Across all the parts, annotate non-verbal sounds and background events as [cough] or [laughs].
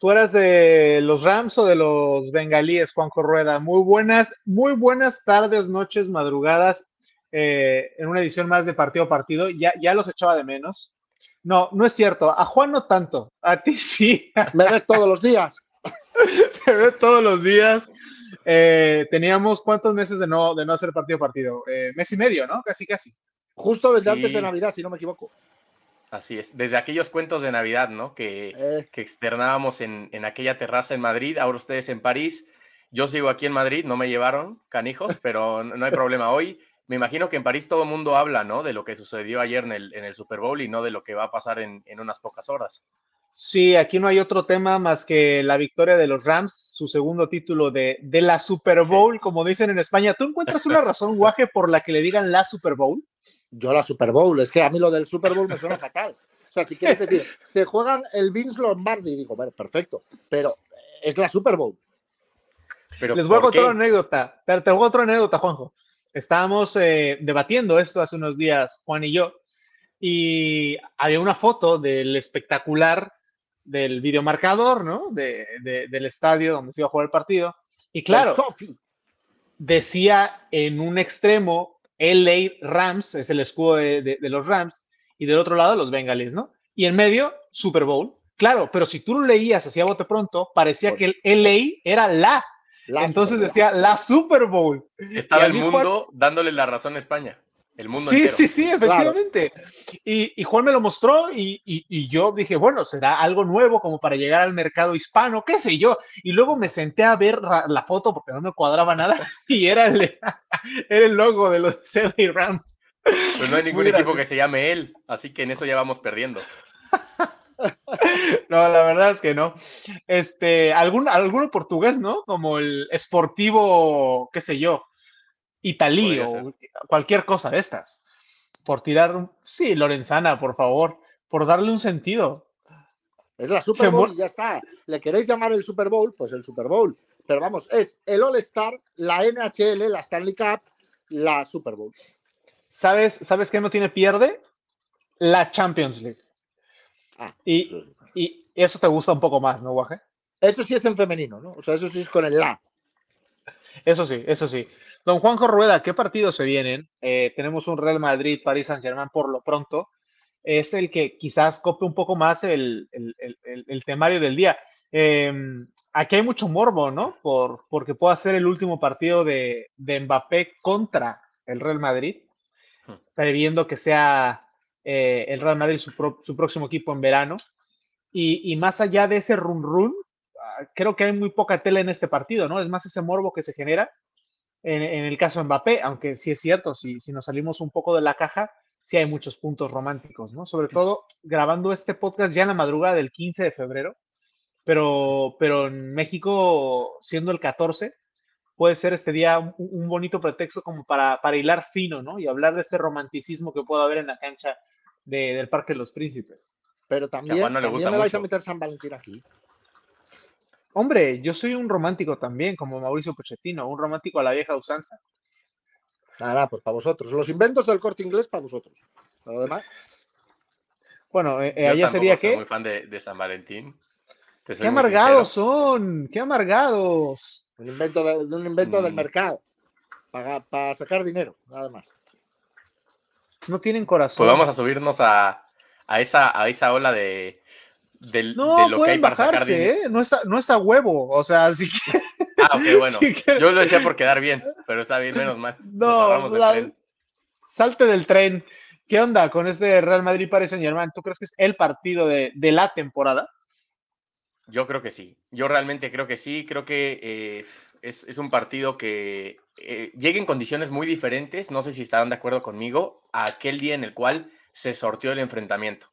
¿Tú eras de los Rams o de los Bengalíes, Juanjo Rueda? Muy buenas, muy buenas tardes, noches, madrugadas, eh, en una edición más de partido a partido. Ya, ya los echaba de menos. No, no es cierto. A Juan no tanto. A ti sí. Me ves todos los días. [laughs] Me ves todos los días. Eh, teníamos cuántos meses de no, de no hacer partido a partido? Eh, mes y medio, ¿no? Casi, casi. Justo desde antes de Navidad, si no me equivoco. Así es, desde aquellos cuentos de Navidad, ¿no? Que, eh. que externábamos en, en, aquella terraza en Madrid, ahora ustedes en París. Yo sigo aquí en Madrid, no me llevaron canijos, [laughs] pero no hay problema. Hoy me imagino que en París todo el mundo habla, ¿no? De lo que sucedió ayer en el, en el Super Bowl y no de lo que va a pasar en, en unas pocas horas. Sí, aquí no hay otro tema más que la victoria de los Rams, su segundo título de, de la Super Bowl, como dicen en España. ¿Tú encuentras una razón, Guaje, por la que le digan la Super Bowl? Yo la Super Bowl, es que a mí lo del Super Bowl me suena [laughs] fatal. O sea, si quieres decir, se juegan el Vince Lombardi, digo, bueno, perfecto, pero es la Super Bowl. Pero Les voy a contar una anécdota, pero te voy a otra anécdota, Juanjo. Estábamos eh, debatiendo esto hace unos días, Juan y yo, y había una foto del espectacular del videomarcador, ¿no? De, del estadio donde se iba a jugar el partido. Y claro, decía en un extremo LA Rams, es el escudo de, los Rams, y del otro lado los Bengalis, ¿no? Y en medio, Super Bowl. Claro, pero si tú lo leías así a bote pronto, parecía que el LA era la. Entonces decía la Super Bowl. Estaba el mundo dándole la razón a España. El mundo sí, Sí, sí, efectivamente. Y, Juan me lo mostró y, yo dije, bueno, será algo nuevo como para llegar al mercado hispano, qué sé yo. Y luego me senté a ver la, foto porque no me cuadraba nada [laughs] y era el, [laughs] era el logo de los Seven Rams. Pues no hay ningún equipo que se llame él, así que en eso ya vamos perdiendo. [laughs] No, la verdad es que no. Este, algún, alguno portugués, ¿no? Como el esportivo, qué sé yo, Italí o cualquier cosa de estas. Por tirar, sí, Lorenzana, por favor, por darle un sentido. Es la Super Bowl y ya está. ¿Le queréis llamar el Super Bowl? Pues el Super Bowl. Pero vamos, es el All Star, la NHL, la Stanley Cup, la Super Bowl. ¿Sabes, ¿sabes qué no tiene pierde? La Champions League. Ah, y, y, eso te gusta un poco más, ¿no, Guaje? Eso sí es en femenino, ¿no? O sea, eso sí es con el la. Eso sí, eso sí. Don Juanjo Rueda, ¿qué partidos se vienen? Eh, tenemos un Real Madrid, París Saint Germain por lo pronto. Es el que quizás cope un poco más el, temario del día. Em, aquí hay mucho morbo, ¿no? Por, porque pueda ser el último partido de, Mbappé contra el Real Madrid, hmm. previendo que sea eh, el Real Madrid su, próximo equipo en verano. Y, y, más allá de ese run run, ah, creo que hay muy poca tela en este partido, ¿no? Es más ese morbo que se genera en, el caso de Mbappé, aunque sí es cierto, si, si nos salimos un poco de la caja, sí hay muchos puntos románticos, ¿no? Sobre todo grabando este podcast ya en la madrugada del 15 de febrero, pero, pero en México, siendo el 14, puede ser este día un, bonito pretexto como para, para, hilar fino, ¿no? Y hablar de ese romanticismo que puede haber en la cancha del Parque de los Príncipes. Pero también, también me vais a meter San Valentín aquí. Hombre, yo soy un romántico también, como Mauricio Pochettino, un romántico a la vieja usanza. Nada, pues para vosotros. Los inventos del corte inglés para vosotros. Para lo demás. Bueno, eh, allá sería que. Soy muy fan de, San Valentín. Qué amargados son, qué amargados. Un invento, de, un invento del mm. mercado. Para, para sacar dinero, nada más. No tienen corazón. Pues vamos a subirnos a, a, esa, a esa ola de, no, de lo que hay para sacar ¿eh? no, es a, no es a huevo, o sea, así [laughs] que... Ah, ok, bueno. Yo lo decía por quedar bien, pero está bien, menos mal. No, salte del tren. ¿Qué onda con este Real Madrid Paris Saint Germain? ¿Tú crees que es el partido de, la temporada? Yo creo que sí. Yo realmente creo que sí. Creo que eh, es, un partido que eh, llega en condiciones muy diferentes. No sé si estarán de acuerdo conmigo. A aquel día en el cual se sortió el enfrentamiento.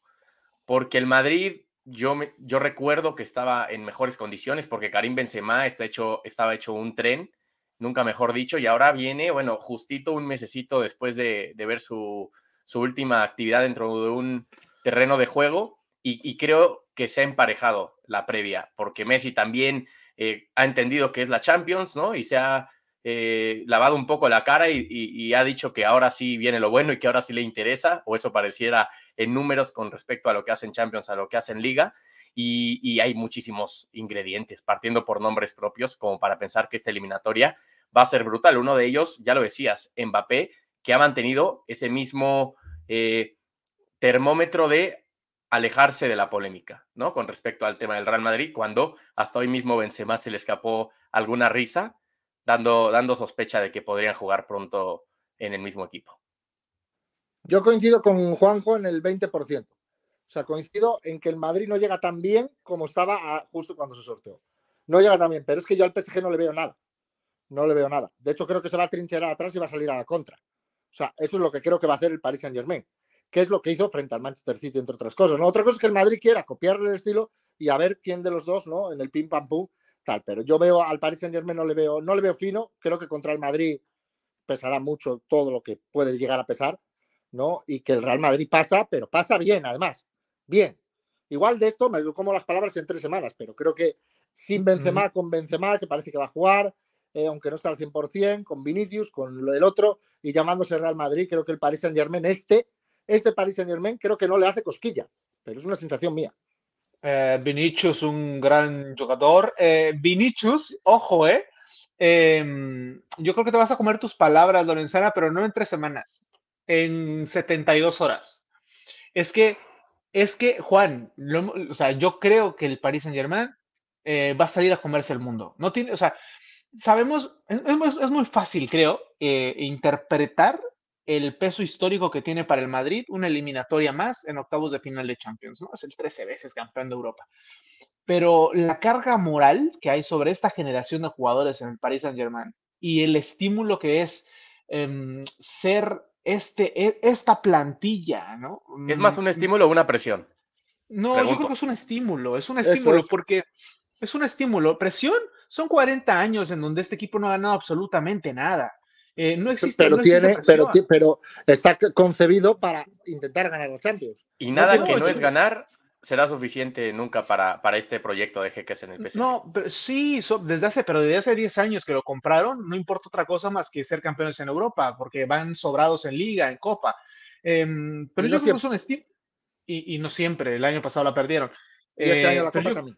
Porque el Madrid yo, yo recuerdo que estaba en mejores condiciones porque Karim Benzema está hecho, estaba hecho un tren, nunca mejor dicho, y ahora viene, bueno, justito un mesecito después de, ver su, última actividad dentro de un terreno de juego y, creo que se ha emparejado la previa, porque Messi también eh, ha entendido que es la Champions, ¿no? Y se ha eh, lavado un poco la cara y, ha dicho que ahora sí viene lo bueno y que ahora sí le interesa, o eso pareciera en números con respecto a lo que hacen Champions, a lo que hacen Liga. y, hay muchísimos ingredientes, partiendo por nombres propios, como para pensar que esta eliminatoria va a ser brutal. Uno de ellos, ya lo decías, Mbappé, que ha mantenido ese mismo eh, termómetro de alejarse de la polémica, ¿no? Con respecto al tema del Real Madrid, cuando hasta hoy mismo Benzema se le escapó alguna risa, dando, dando sospecha de que podrían jugar pronto en el mismo equipo. Yo coincido con Juanjo en el 20%. O sea, coincido en que el Madrid no llega tan bien como estaba justo cuando se sorteó. No llega tan bien, pero es que yo al PSG no le veo nada. No le veo nada. De hecho, creo que se va a trincherar atrás y va a salir a la contra. O sea, eso es lo que creo que va a hacer el Paris Saint Germain, que es lo que hizo frente al Manchester City, entre otras cosas. ¿no? Otra cosa es que el Madrid quiera copiarle el estilo y a ver quién de los dos, ¿no? En el pim pam pum, tal. Pero yo veo al Paris Saint Germain, no le veo, no le veo fino. Creo que contra el Madrid pesará mucho todo lo que puede llegar a pesar, ¿no? Y que el Real Madrid pasa, pero pasa bien, además bien. Igual de esto me como las palabras en tres semanas, pero creo que sin Benzema, con Benzema, que parece que va a jugar, eh, aunque no está al 100%, con Vinicius, con lo del otro, y llamándose Real Madrid, creo que el Paris Saint Germain, este, este Paris Saint Germain, creo que no le hace cosquilla, pero es una sensación mía. Eh, Vinicius, un gran jugador. Eh, Vinicius, ojo, eh. Em, yo creo que te vas a comer tus palabras, Lorenzana, pero no en tres semanas, en 72 horas. Es que es que, Juan, o sea, yo creo que el Paris Saint Germain eh, va a salir a comerse el mundo. No tiene, o sea, sabemos, es, muy fácil, creo, eh, interpretar el peso histórico que tiene para el Madrid una eliminatoria más en octavos de final de Champions, ¿no? Es el 13 veces campeón de Europa. Pero la carga moral que hay sobre esta generación de jugadores en el Paris Saint Germain y el estímulo que es em, ser este, e, esta plantilla, ¿no? ¿Es más un mm, estímulo o una presión? No, yo creo que es un estímulo, es un estímulo, porque es un estímulo. Presión son 40 años en donde este equipo no ha ganado absolutamente nada. Eh, no existe. Pero, tiene, pero, pero está concebido para intentar ganar los Champions. Y nada que no es ganar será suficiente nunca para, para este proyecto de Jeques en el PSG. No, pero sí, desde hace, pero desde hace 10 años que lo compraron, no importa otra cosa más que ser campeones en Europa, porque van sobrados en liga, en copa. Em, pero yo creo que son Steam y, y, no siempre, el año pasado la perdieron. Y este año la eh, copa también.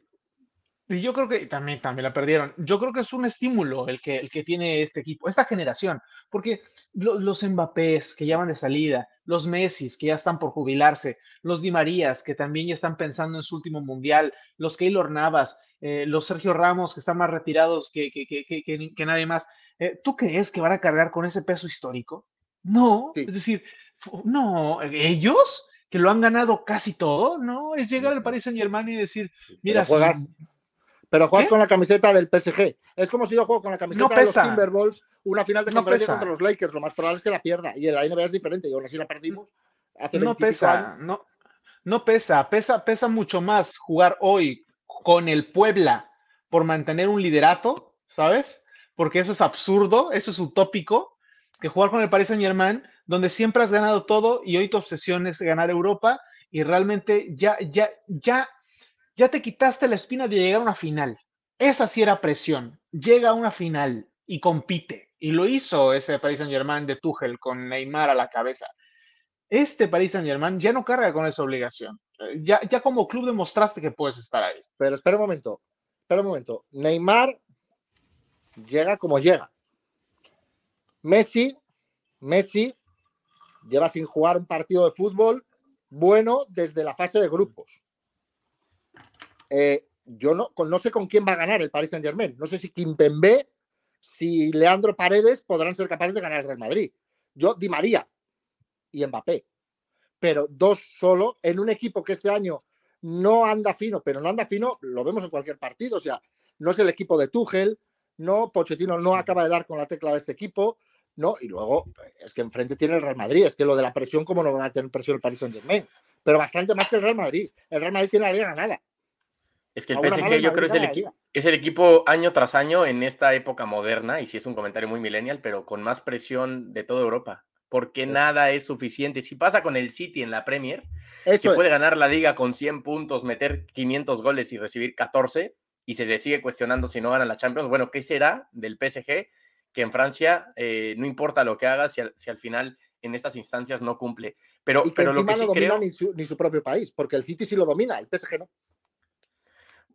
Y yo creo que también, también la perdieron. Yo creo que es un estímulo el que, el que tiene este equipo, esta generación, porque los Mbappés que ya van de salida, los Messi que ya están por jubilarse, los Di Marías que también ya están pensando en su último mundial, los Keylor Navas, eh, los Sergio Ramos que están más retirados que, que, que, que nadie más. Eh, ¿Tú crees que van a cargar con ese peso histórico? No, es decir, no, ellos que lo han ganado casi todo, ¿no? Es llegar al Paris Saint Germain y decir, mira, pero juegas con la camiseta del PSG. Es como si yo juego con la camiseta de los Timberwolves una final de conferencia contra los Lakers. Lo más probable es que la pierda. Y en la NBA es diferente. Y aún así la perdimos hace No pesa, no, no pesa. Pesa, pesa mucho más jugar hoy con el Puebla por mantener un liderato, ¿sabes? Porque eso es absurdo, eso es utópico, que jugar con el Paris Saint Germain, donde siempre has ganado todo y hoy tu obsesión es ganar Europa y realmente ya, ya, ya ya te quitaste la espina de llegar a una final. Esa sí era presión. Llega a una final y compite. Y lo hizo ese Paris Saint Germain de Tuchel con Neymar a la cabeza. Este Paris Saint Germain ya no carga con esa obligación. Ya, ya como club demostraste que puedes estar ahí. Pero espera un momento. Espera un momento. Neymar llega como llega. Messi, Messi lleva sin jugar un partido de fútbol bueno desde la fase de grupos. Eh, yo no, no sé con quién va a ganar el Paris Saint Germain. No sé si Kimpembe, si Leandro Paredes podrán ser capaces de ganar el Real Madrid. Yo, Di María y Mbappé. Pero dos solo en un equipo que este año no anda fino, pero no anda fino, lo vemos en cualquier partido. O sea, no es el equipo de Tuchel, no, Pochettino no acaba de dar con la tecla de este equipo, no, y luego es que enfrente tiene el Real Madrid, es que lo de la presión, ¿cómo no va a tener presión el Paris Saint Germain? Pero bastante más que el Real Madrid. El Real Madrid tiene la liga ganada. Es que el PSG yo creo es el, es el equipo año tras año en esta época moderna, y si es un comentario muy millennial, pero con más presión de toda Europa, porque nada es suficiente. Si pasa con el City en la Premier, que puede ganar la liga con 100 puntos, meter 500 goles y recibir 14, y se le sigue cuestionando si no gana la Champions, bueno, ¿qué será del PSG? Que en Francia eh, no importa lo que haga si al, si al final en estas instancias no cumple. Pero, pero lo que sí no creo... ni, su, ni su propio país, porque el City sí lo domina, el PSG no.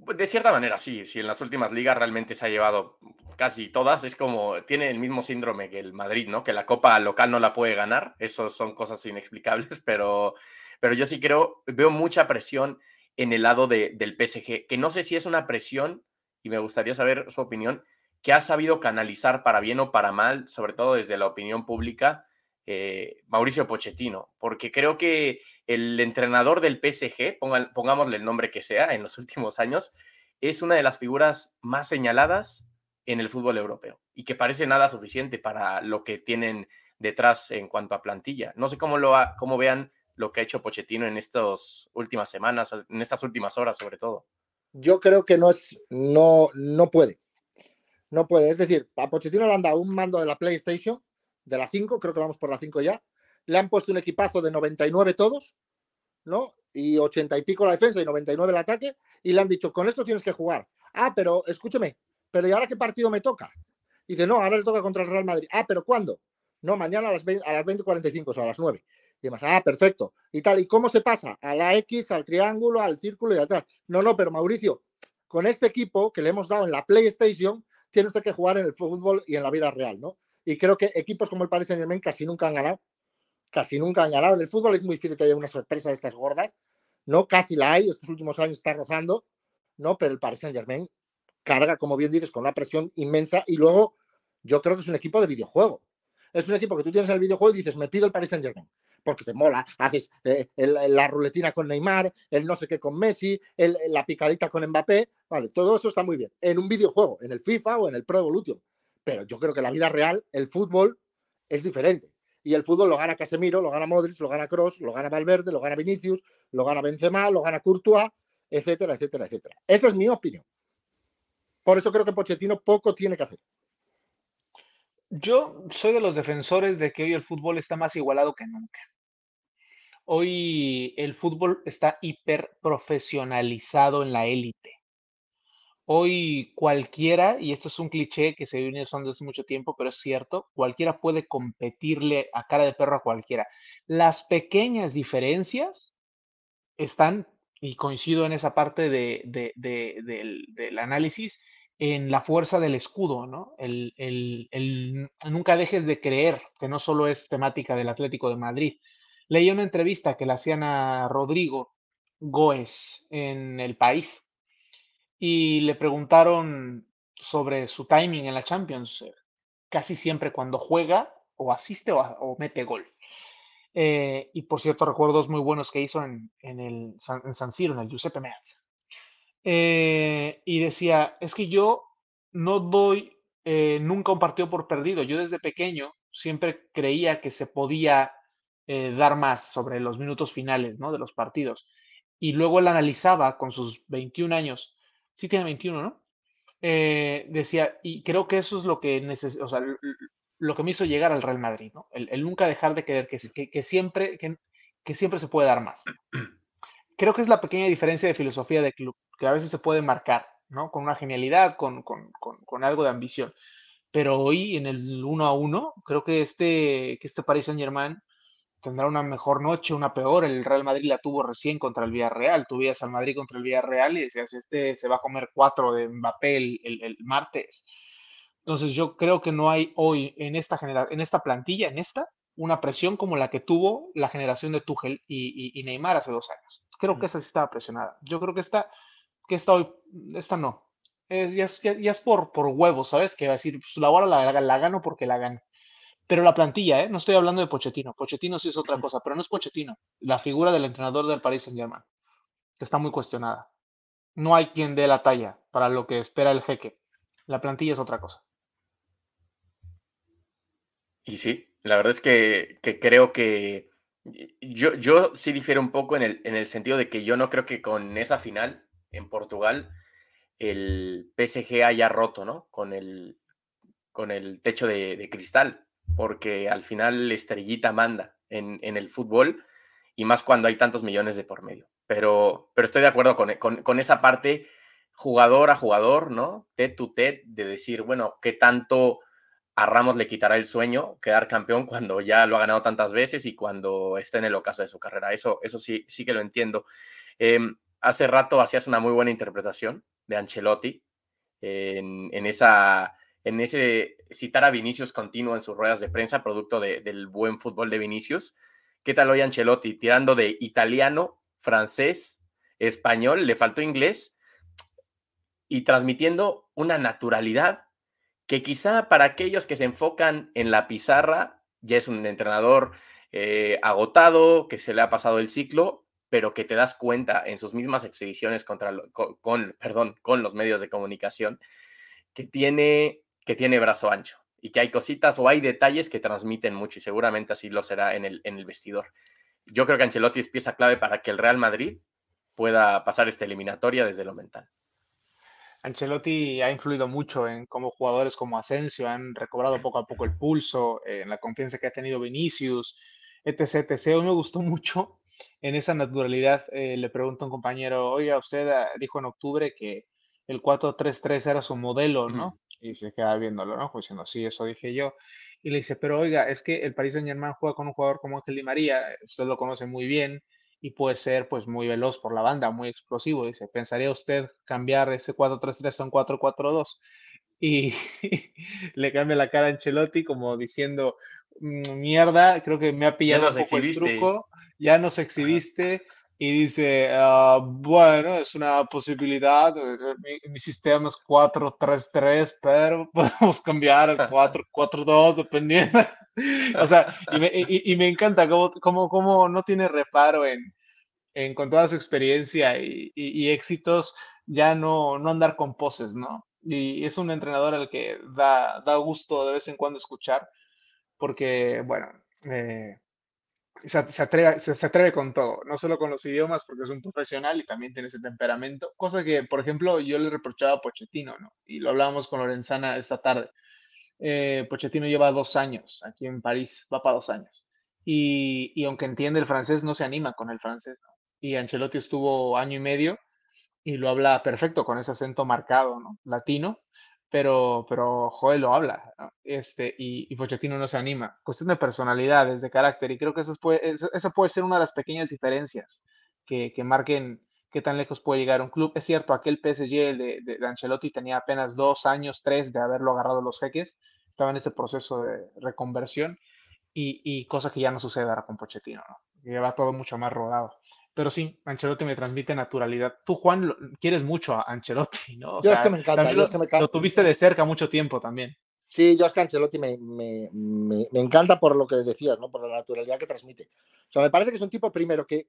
Pues, de cierta manera, sí. Si en las últimas ligas realmente se ha llevado casi todas, es como tiene el mismo síndrome que el Madrid, ¿no? Que la copa local no la puede ganar. Eso son cosas inexplicables, [laughs] pero, pero yo sí creo, veo mucha presión en el lado de, del PSG, que no sé si es una presión, y me gustaría saber su opinión, que ha sabido canalizar para bien o para mal, sobre todo desde la opinión pública, eh, Mauricio Pochettino, porque creo que el entrenador del PSG, pongámosle el nombre que sea, en los últimos años, es una de las figuras más señaladas en el fútbol europeo y que parece nada suficiente para lo que tienen detrás en cuanto a plantilla. No sé cómo, lo cómo vean lo que ha hecho Pochettino en estas últimas semanas, en estas últimas horas sobre todo. Yo creo que no es, no, no puede. No puede. Es decir, a Pochettino le un mando de la PlayStation, de la 5, creo que vamos por la 5 ya, le han puesto un equipazo de 99 todos, ¿no? Y 80 y pico la defensa y 99 el ataque, y le han dicho, con esto tienes que jugar. Ah, pero escúcheme, pero ¿y ahora qué partido me toca? dice, no, ahora le toca contra el Real Madrid. Ah, pero ¿cuándo? No, mañana a las 20, a las 20.45, o sea, a las 9. Y demás, ah, perfecto. Y tal, ¿y cómo se pasa? A la X, al triángulo, al círculo y a tal. No, no, pero Mauricio, con este equipo que le hemos dado en la PlayStation, tiene usted que jugar en el fútbol y en la vida real, ¿no? Y creo que equipos como el Paris Saint Germain casi nunca han ganado casi nunca han ganado. En el fútbol es muy difícil que haya una sorpresa de estas gordas. No, casi la hay, estos últimos años está rozando, ¿no? Pero el Paris Saint Germain carga, como bien dices, con una presión inmensa y luego yo creo que es un equipo de videojuego. Es un equipo que tú tienes el videojuego y dices, me pido el Paris Saint Germain, porque te mola, haces eh, la ruletina con Neymar, el no sé qué con Messi, la picadita con Mbappé, vale, todo eso está muy bien. En un videojuego, en el FIFA o en el Pro Evolution. Pero yo creo que la vida real, el fútbol, es diferente y el fútbol lo gana Casemiro, lo gana Modric, lo gana Cross, lo gana Valverde, lo gana Vinicius, lo gana Benzema, lo gana Courtois, etcétera, etcétera, etcétera. Esa es mi opinión. Por eso creo que Pochettino poco tiene que hacer. Yo soy de los defensores de que hoy el fútbol está más igualado que nunca. Hoy el fútbol está hiper profesionalizado en la élite. Hoy cualquiera, y esto es un cliché que se viene usando hace mucho tiempo, pero es cierto, cualquiera puede competirle a cara de perro a cualquiera. Las pequeñas diferencias están, y coincido en esa parte de, del, análisis, en la fuerza del escudo, ¿no? El, el, nunca dejes de creer que no solo es temática del Atlético de Madrid. Leí una entrevista que le hacían a Rodrigo Goes en El País y le preguntaron sobre su timing en la Champions. Eh, casi siempre cuando juega o asiste o, mete gol. Eh, y por cierto, recuerdos muy buenos que hizo en, el, en San Siro, en el Giuseppe Meazza. Eh, y decía, es que yo no doy nunca un partido por perdido. Yo desde pequeño siempre creía que se podía dar más sobre los minutos finales ¿no? de los partidos. Y luego él analizaba con sus 21 años sí tiene 21, ¿no? Eh, decía, y creo que eso es lo que o sea, lo que me hizo llegar al Real Madrid, ¿no? El, nunca dejar de querer que, que, siempre, que, siempre se puede dar más. Creo que es la pequeña diferencia de filosofía de club, que a veces se puede marcar, ¿no? Con una genialidad, con, con, con, algo de ambición. Pero hoy, en el uno a uno, creo que este, que este Paris Saint Germain tendrá una mejor noche, una peor. El Real Madrid la tuvo recién contra el Villarreal. Tú al Madrid contra el Villarreal y decías, este se va a comer cuatro de Mbappé el, martes. Entonces yo creo que no hay hoy en esta, en esta plantilla, en esta, una presión como la que tuvo la generación de Tuchel y, Neymar hace dos años. Creo que esa sí estaba presionada. Yo creo que esta, que esta hoy, esta no. ya, es, por, por huevos, ¿sabes? Que va a decir, pues la hora la, la gano porque la gano. Pero la plantilla, ¿eh? no estoy hablando de Pochettino. Pochettino sí es otra cosa, pero no es Pochettino. La figura del entrenador del Paris Saint-Germain está muy cuestionada. No hay quien dé la talla para lo que espera el jeque. La plantilla es otra cosa. Y sí, la verdad es que, creo que yo, yo sí difiero un poco en el, en el sentido de que yo no creo que con esa final en Portugal el PSG haya roto, ¿no? Con el, con el techo de cristal porque al final la estrellita manda en, el fútbol y más cuando hay tantos millones de por medio. Pero, pero estoy de acuerdo con, esa parte jugador a jugador, ¿no? Ted to ted, de decir, bueno, ¿qué tanto a Ramos le quitará el sueño quedar campeón cuando ya lo ha ganado tantas veces y cuando esté en el ocaso de su carrera? Eso, eso sí, sí que lo entiendo. Em, hace rato hacías una muy buena interpretación de Ancelotti en, esa, en ese citar a Vinicius continuo en sus ruedas de prensa, producto del buen fútbol de Vinicius. ¿Qué tal hoy Ancelotti? Tirando de italiano, francés, español, le faltó inglés y transmitiendo una naturalidad que quizá para aquellos que se enfocan en la pizarra, ya es un entrenador eh, agotado, que se le ha pasado el ciclo, pero que te das cuenta en sus mismas exhibiciones contra, con, perdón, con los medios de comunicación, que tiene, que tiene brazo ancho y que hay cositas o hay detalles que transmiten mucho y seguramente así lo será en el, en el vestidor. Yo creo que Ancelotti es pieza clave para que el Real Madrid pueda pasar esta eliminatoria desde lo mental. Ancelotti ha influido mucho en cómo jugadores como Asensio han recobrado poco a poco el pulso, eh, en la confianza que ha tenido Vinicius, etc. etc. Hoy me gustó [laughs] mucho en esa naturalidad. Eh, le pregunto a un compañero, oiga, usted ah, dijo en octubre que el 4-3-3 era su modelo, ¿no? Y se queda viéndolo, ¿no? Pues diciendo, sí, eso dije yo. Y le dice, pero oiga, es que el Paris Saint Germain juega con un jugador como Ángel Di María, usted lo conoce muy bien, y puede ser pues muy veloz por la banda, muy explosivo. Dice, ¿pensaría usted cambiar ese 4-3-3 a un 4-4-2? Y [laughs] le cambia la cara a Ancelotti como diciendo, mm, mierda, creo que me ha pillado un poco el truco, ya nos exhibiste. Y dice, ah, bueno, es una posibilidad, eh, mi, mi sistema es 4-3-3, pero [laughs] podemos cambiar al 4-4-2 [laughs] dependiendo. [laughs] o sea, y me, y, me encanta cómo, cómo, cómo, no tiene reparo en, en, con toda su experiencia y, y, éxitos, ya no, no andar con poses, ¿no? Y es un entrenador al que da, da gusto de vez en cuando escuchar, porque, bueno, eh, se, atreve, con todo, no solo con los idiomas, porque es un profesional y también tiene ese temperamento, cosa que, por ejemplo, yo le reprochaba a Pochettino, ¿no? Y lo hablábamos con Lorenzana esta tarde eh, Pochettino lleva dos años aquí en París, va para dos años. Y, y, aunque entiende el francés, no se anima con el francés. Y Ancelotti estuvo año y medio y lo habla perfecto con ese acento marcado, ¿no? Latino, pero, pero Joel lo habla, ¿no? este, y, y, Pochettino no se anima. Cuestión de personalidades, de carácter, y creo que eso puede, esa puede ser una de las pequeñas diferencias que, que marquen qué tan lejos puede llegar un club. Es cierto, aquel PSG de, de, Ancelotti tenía apenas dos años, tres de haberlo agarrado los jeques, estaba en ese proceso de reconversión y, y cosa que ya no sucede ahora con Pochettino, ¿no? Todo mucho más rodado. Pero sí, Ancelotti me transmite naturalidad. Tú, Juan, lo, quieres mucho a Ancelotti, ¿no? O yo sea, es que me encanta. Lo, es que me encanta. lo, tuviste de cerca mucho tiempo también. Sí, yo es que Ancelotti me, me, me, me, encanta por lo que decías, ¿no? Por la naturalidad que transmite. O sea, me parece que es un tipo, primero, que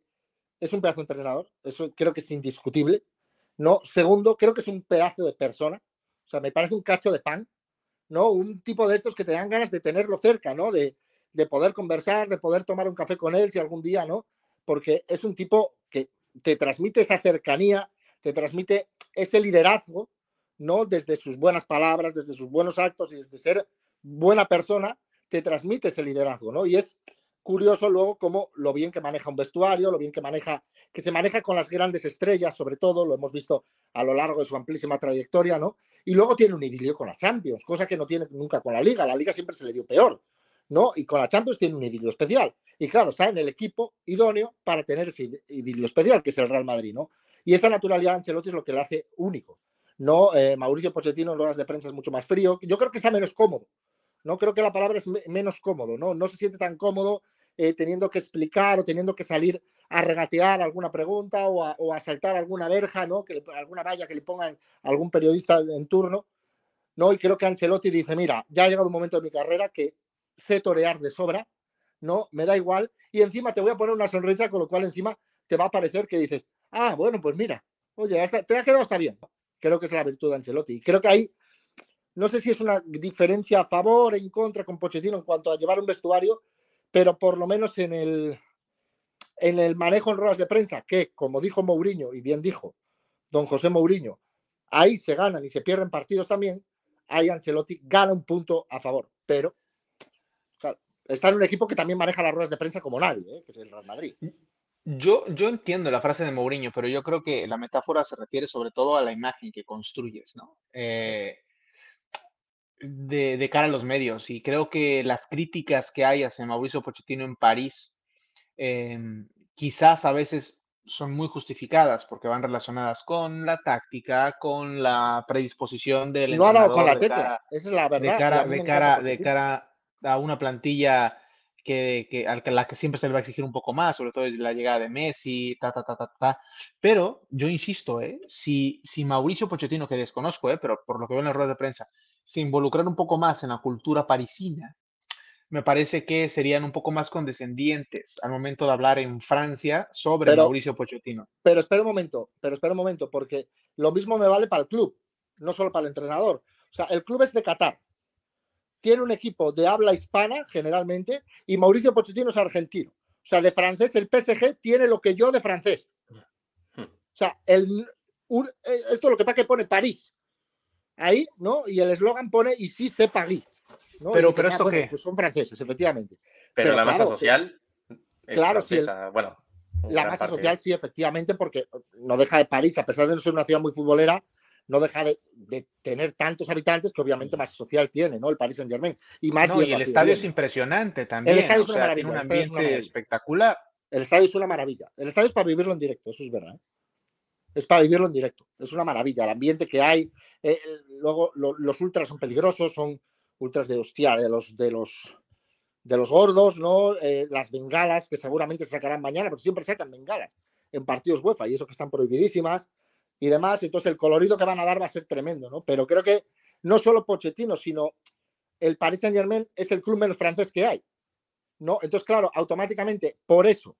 es un pedazo de entrenador, eso creo que es indiscutible. No, segundo, creo que es un pedazo de persona, o sea, me parece un cacho de pan, ¿no? Un tipo de estos que te dan ganas de tenerlo cerca, ¿no? De, de poder conversar, de poder tomar un café con él si algún día, ¿no? Porque es un tipo que te transmite esa cercanía, te transmite ese liderazgo, ¿no? Desde sus buenas palabras, desde sus buenos actos y desde ser buena persona, te transmite ese liderazgo, ¿no? Y es curioso luego cómo lo bien que maneja un vestuario, lo bien que maneja, que se maneja con las grandes estrellas, sobre todo, lo hemos visto a lo largo de su amplísima trayectoria, ¿no? Y luego tiene un idilio con la Champions, cosa que no tiene nunca con la Liga. La Liga siempre se le dio peor, ¿no? Y con la Champions tiene un idilio especial. Y claro, está en el equipo idóneo para tener ese idilio especial, que es el Real Madrid, ¿no? Y esa naturalidad Ancelotti es lo que le hace único. No, eh, Mauricio Pochettino en horas de prensa es mucho más frío. Yo creo que está menos cómodo. No creo que la palabra es me menos cómodo, ¿no? No se siente tan cómodo eh, teniendo que explicar o teniendo que salir a regatear alguna pregunta o a, o saltar alguna verja, ¿no? Que alguna valla que le pongan algún periodista en turno, ¿no? Y creo que Ancelotti dice, mira, ya ha llegado un momento de mi carrera que sé torear de sobra, ¿no? Me da igual y encima te voy a poner una sonrisa con lo cual encima te va a parecer que dices, ah, bueno, pues mira, oye, te ha quedado hasta bien. Creo que es la virtud de Ancelotti. Creo que ahí, no sé si es una diferencia a favor en contra con Pochettino en cuanto a llevar un vestuario, pero por lo menos en el, en el manejo en ruedas de prensa, que como dijo Mourinho, y bien dijo don José Mourinho, ahí se ganan y se pierden partidos también, ahí Ancelotti gana un punto a favor, pero está en un equipo que también maneja las ruedas de prensa como nadie, ¿eh? que es el Real Madrid. Yo, yo entiendo la frase de Mourinho, pero yo creo que la metáfora se refiere sobre todo a la imagen que construyes, ¿no? Eh, de, de, cara a los medios. Y creo que las críticas que hay hacia Mauricio Pochettino en París, eh, quizás a veces son muy justificadas porque van relacionadas con la táctica, con la predisposición del no ha dado con la tecla, esa es la verdad. De cara, de cara, de cara a una plantilla que, que, a la que siempre se le va a exigir un poco más, sobre todo la llegada de Messi, ta, ta, ta, ta, ta. Pero yo insisto, ¿eh? si, si Mauricio Pochettino, que desconozco, ¿eh? pero por lo que veo en la rueda de prensa, se involucrar un poco más en la cultura parisina, me parece que serían un poco más condescendientes al momento de hablar en Francia sobre Mauricio Pochettino. Pero espera un momento, pero espera un momento, porque lo mismo me vale para el club, no solo para el entrenador. O sea, el club es de Qatar. Tiene un equipo de habla hispana, generalmente, y Mauricio Pochettino es argentino. O sea, de francés, el PSG tiene lo que yo de francés. Hmm. O sea, el, eh, esto es lo que pasa que pone París. Ahí, ¿no? Y el eslogan pone y sí sé París. Pero, pero esto qué? Pues son franceses, efectivamente. Pero, la masa social. claro, sí. bueno. La masa social, sí, efectivamente, porque no deja de París, a pesar de no ser una ciudad muy futbolera, no deja de, tener tantos habitantes que obviamente más social tiene, ¿no? El Paris Saint Germain. Y más y el estadio es impresionante también. El estadio es una maravilla. un ambiente espectacular. El estadio es una maravilla. El estadio es para vivirlo en directo, eso es verdad. Es para vivirlo en directo. Es una maravilla. El ambiente que hay. Eh, luego, los ultras son peligrosos, son ultras de hostia, de los, de los, de los gordos, ¿no? Eh, las bengalas, que seguramente se sacarán mañana, pero siempre sacan bengalas en partidos UEFA y eso que están prohibidísimas y demás. Entonces el colorido que van a dar va a ser tremendo, ¿no? Pero creo que no solo Pochettino, sino el Paris Saint Germain es el club menos francés que hay, ¿no? Entonces, claro, automáticamente, por eso,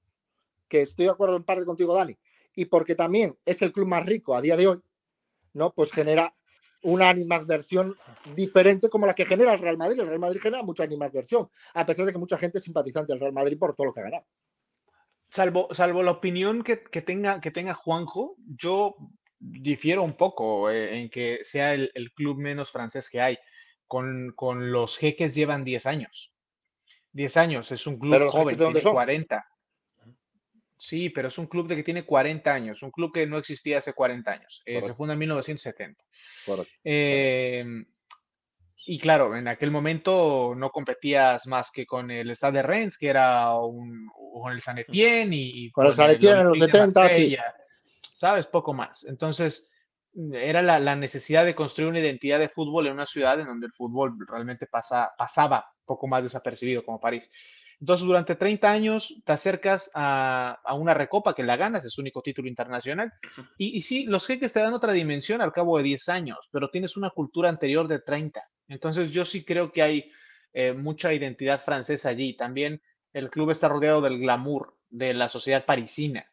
que estoy de acuerdo en parte contigo, Dani, y porque también es el club más rico a día de hoy, ¿no? Pues genera una animadversión diferente como la que genera el Real Madrid. El Real Madrid genera mucha animadversión, a pesar de que mucha gente es simpatizante del Real Madrid por todo lo que ha ganado. Salvo, salvo la opinión que, tenga, que tenga Juanjo, yo difiero un poco eh, en que sea el, club menos francés que hay. Con, los jeques llevan 10 años. 10 años, es un club joven, tiene 40. Sí, pero es un club de que tiene 40 años, un club que no existía hace 40 años. Eh, se funda en 1970. Em, y claro, en aquel momento no competías más que con el Stade de Rennes, que era un, con el San Etienne y, con, el San Etienne en los 70, ¿sabes? Poco más. Entonces, era la, necesidad de construir una identidad de fútbol en una ciudad en donde el fútbol realmente pasa, pasaba poco más desapercibido como París. Entonces, durante 30 años te acercas a, una recopa que la ganas, es su único título internacional. Y, y, sí, los jeques te dan otra dimensión al cabo de 10 años, pero tienes una cultura anterior de 30. Entonces, yo sí creo que hay eh, mucha identidad francesa allí. También el club está rodeado del glamour de la sociedad parisina,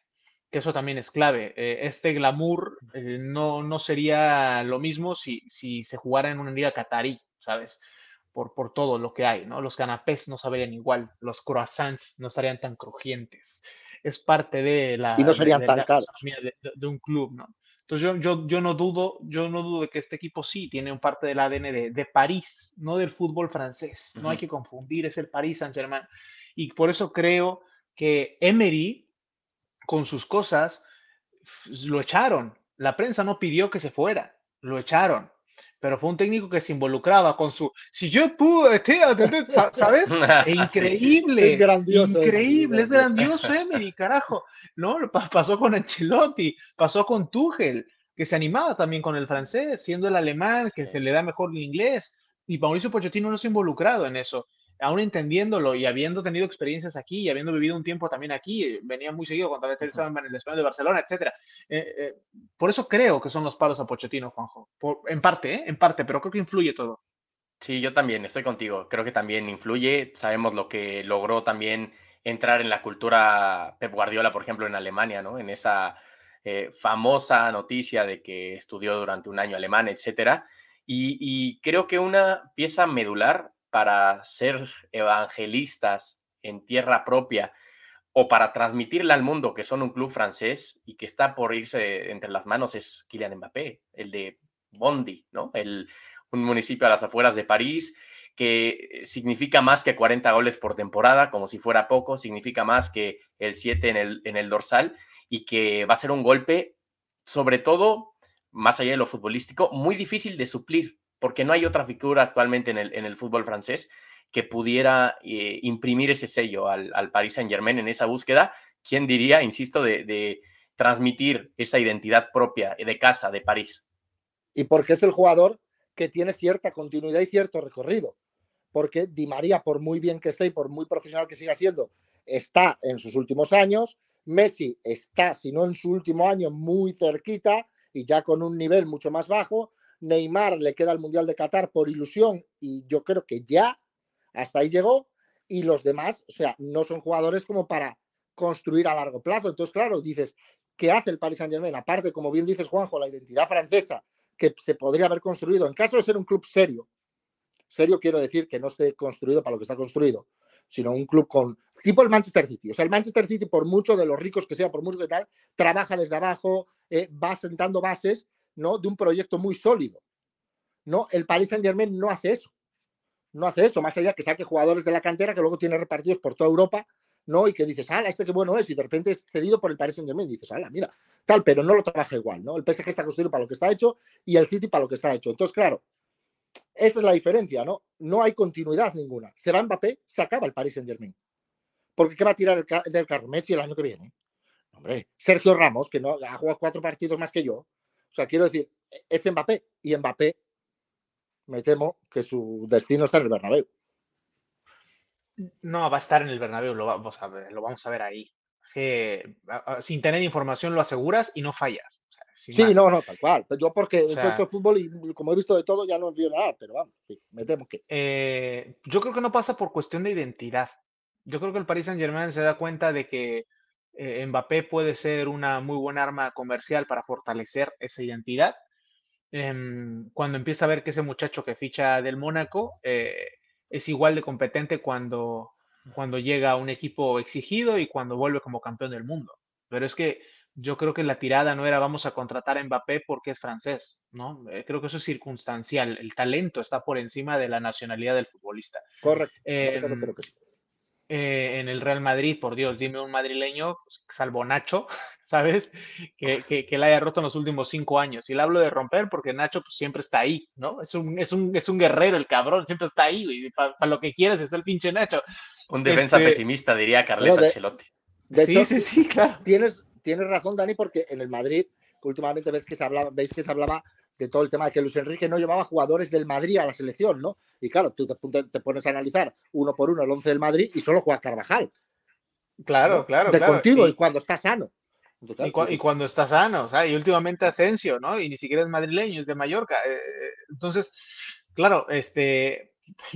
que eso también es clave. Eh, este glamour eh, no, no sería lo mismo si, si se jugara en una liga catarí, ¿sabes? por, por todo lo que hay, ¿no? Los canapés no sabrían igual, los croissants no estarían tan crujientes. Es parte de la... Y no serían tan caros. De, un club, ¿no? Entonces yo, yo, yo, no dudo, yo no dudo de que este equipo sí tiene un parte del ADN de, de París, no del fútbol francés. No hay que confundir, es el París Saint-Germain. Y por eso creo que Emery, con sus cosas, lo echaron. La prensa no pidió que se fuera, lo echaron pero fue un técnico que se involucraba con su, si yo pude, [laughs] ¿sabes? increíble, es grandioso, increíble, es grandioso Emery, carajo, ¿no? Pasó con Ancelotti, pasó con Tuchel, que se animaba también con el francés, siendo el alemán, que se le da mejor el inglés, y Mauricio Pochettino no se ha involucrado en eso aún entendiéndolo y habiendo tenido experiencias aquí y habiendo vivido un tiempo también aquí, eh, venía muy seguido cuando estaba en el Español de Barcelona, etcétera. Eh, eh, por eso creo que son los palos a Pochettino, Juanjo. en parte, en parte, pero creo que influye todo. Sí, yo también estoy contigo. Creo que también influye. Sabemos lo que logró también entrar en la cultura Pep Guardiola, por ejemplo, en Alemania, ¿no? En esa famosa noticia de que estudió durante un año alemán, etcétera. y creo que una pieza medular para ser evangelistas en tierra propia o para transmitirle al mundo que son un club francés y que está por irse entre las manos es Kylian Mbappé, el de Bondy, ¿no? El, un municipio a las afueras de París que significa más que 40 goles por temporada, como si fuera poco, significa más que el 7 en el, en el dorsal y que va a ser un golpe, sobre todo, más allá de lo futbolístico, muy difícil de suplir porque no hay otra figura actualmente en el, en el fútbol francés que pudiera eh, imprimir ese sello al, al, Paris Saint Germain en esa búsqueda. ¿Quién diría, insisto, de, transmitir esa identidad propia de casa de París. Y porque es el jugador que tiene cierta continuidad y cierto recorrido. Porque Di María, por muy bien que esté y por muy profesional que siga siendo, está en sus últimos años. Messi está, si no en su último año, muy cerquita y ya con un nivel mucho más bajo. Neymar le queda el Mundial de Qatar por ilusión y yo creo que ya hasta ahí llegó. Y los demás, o sea, no son jugadores como para construir a largo plazo. Entonces, claro, dices, ¿qué hace el Paris Saint Germain? Aparte, como bien dices, Juanjo, la identidad francesa que se podría haber construido en caso de ser un club serio. Serio quiero decir que no esté construido para lo que está construido, sino un club con tipo el Manchester City. O sea, el Manchester City, por mucho de los ricos que sea, por mucho que tal, trabaja desde abajo, eh, va sentando bases ¿no? de un proyecto muy sólido. No, el Paris Saint Germain no hace eso. No hace eso, más allá que saque jugadores de la cantera que luego tiene repartidos por toda Europa ¿no? Y que dices, ala, este qué bueno es, y de repente es cedido por el Paris Saint Germain, y dices, ala, mira, tal, pero no lo trabaja igual, ¿no? El PSG está construido para lo que está hecho y el City para lo que está hecho. Entonces, claro, esta es la diferencia, ¿no? No hay continuidad ninguna. Se va Mbappé, se acaba el Paris Saint Germain. Porque ¿qué va a tirar el del carro Messi el año que viene? Hombre, Sergio Ramos, que no ha jugado cuatro partidos más que yo. O sea, quiero decir, es Mbappé. Y Mbappé, me temo que su destino está en el Bernabéu. No, va a estar en el Bernabéu, lo vamos a ver, lo vamos a ver ahí. sin tener información lo aseguras y no fallas. sí, no, no, tal cual. Yo porque o fútbol y como he visto de todo ya no envío nada, pero vamos, sí, me temo que. Eh, yo creo que no pasa por cuestión de identidad. Yo creo que el Paris Saint Germain se da cuenta de que eh, Mbappé puede ser una muy buena arma comercial para fortalecer esa identidad. Em, cuando empieza a ver que ese muchacho que ficha del Mónaco eh, es igual de competente cuando, cuando llega a un equipo exigido y cuando vuelve como campeón del mundo. Pero es que yo creo que la tirada no era vamos a contratar a Mbappé porque es francés, ¿no? Eh, creo que eso es circunstancial. El talento está por encima de la nacionalidad del futbolista. Correcto. Este em, eh, en el Real Madrid, por Dios, dime un madrileño, salvo Nacho, [laughs] ¿sabes? Que, que, la haya roto en los últimos cinco años. Y le hablo de romper porque Nacho pues, siempre está ahí, ¿no? Es un, es un, es un guerrero el cabrón, siempre está ahí, y para lo que quieras está el pinche Nacho. Un defensa este pesimista, diría Carleto Ancelotti. sí, sí, sí, claro. Tienes, tienes razón, Dani, porque en el Madrid, últimamente ves que se hablaba, veis que se hablaba de todo el tema de que Luis Enrique no llevaba jugadores del Madrid a la selección, ¿no? Y claro, tú te, pones a analizar uno por uno el 11 del Madrid y solo juega Carvajal. Claro, claro. De continuo y, cuando está sano. y, pues cuando está sano, o sea, y últimamente Asensio, ¿no? Y ni siquiera es madrileño, es de Mallorca. Eh, eh, entonces, claro, este,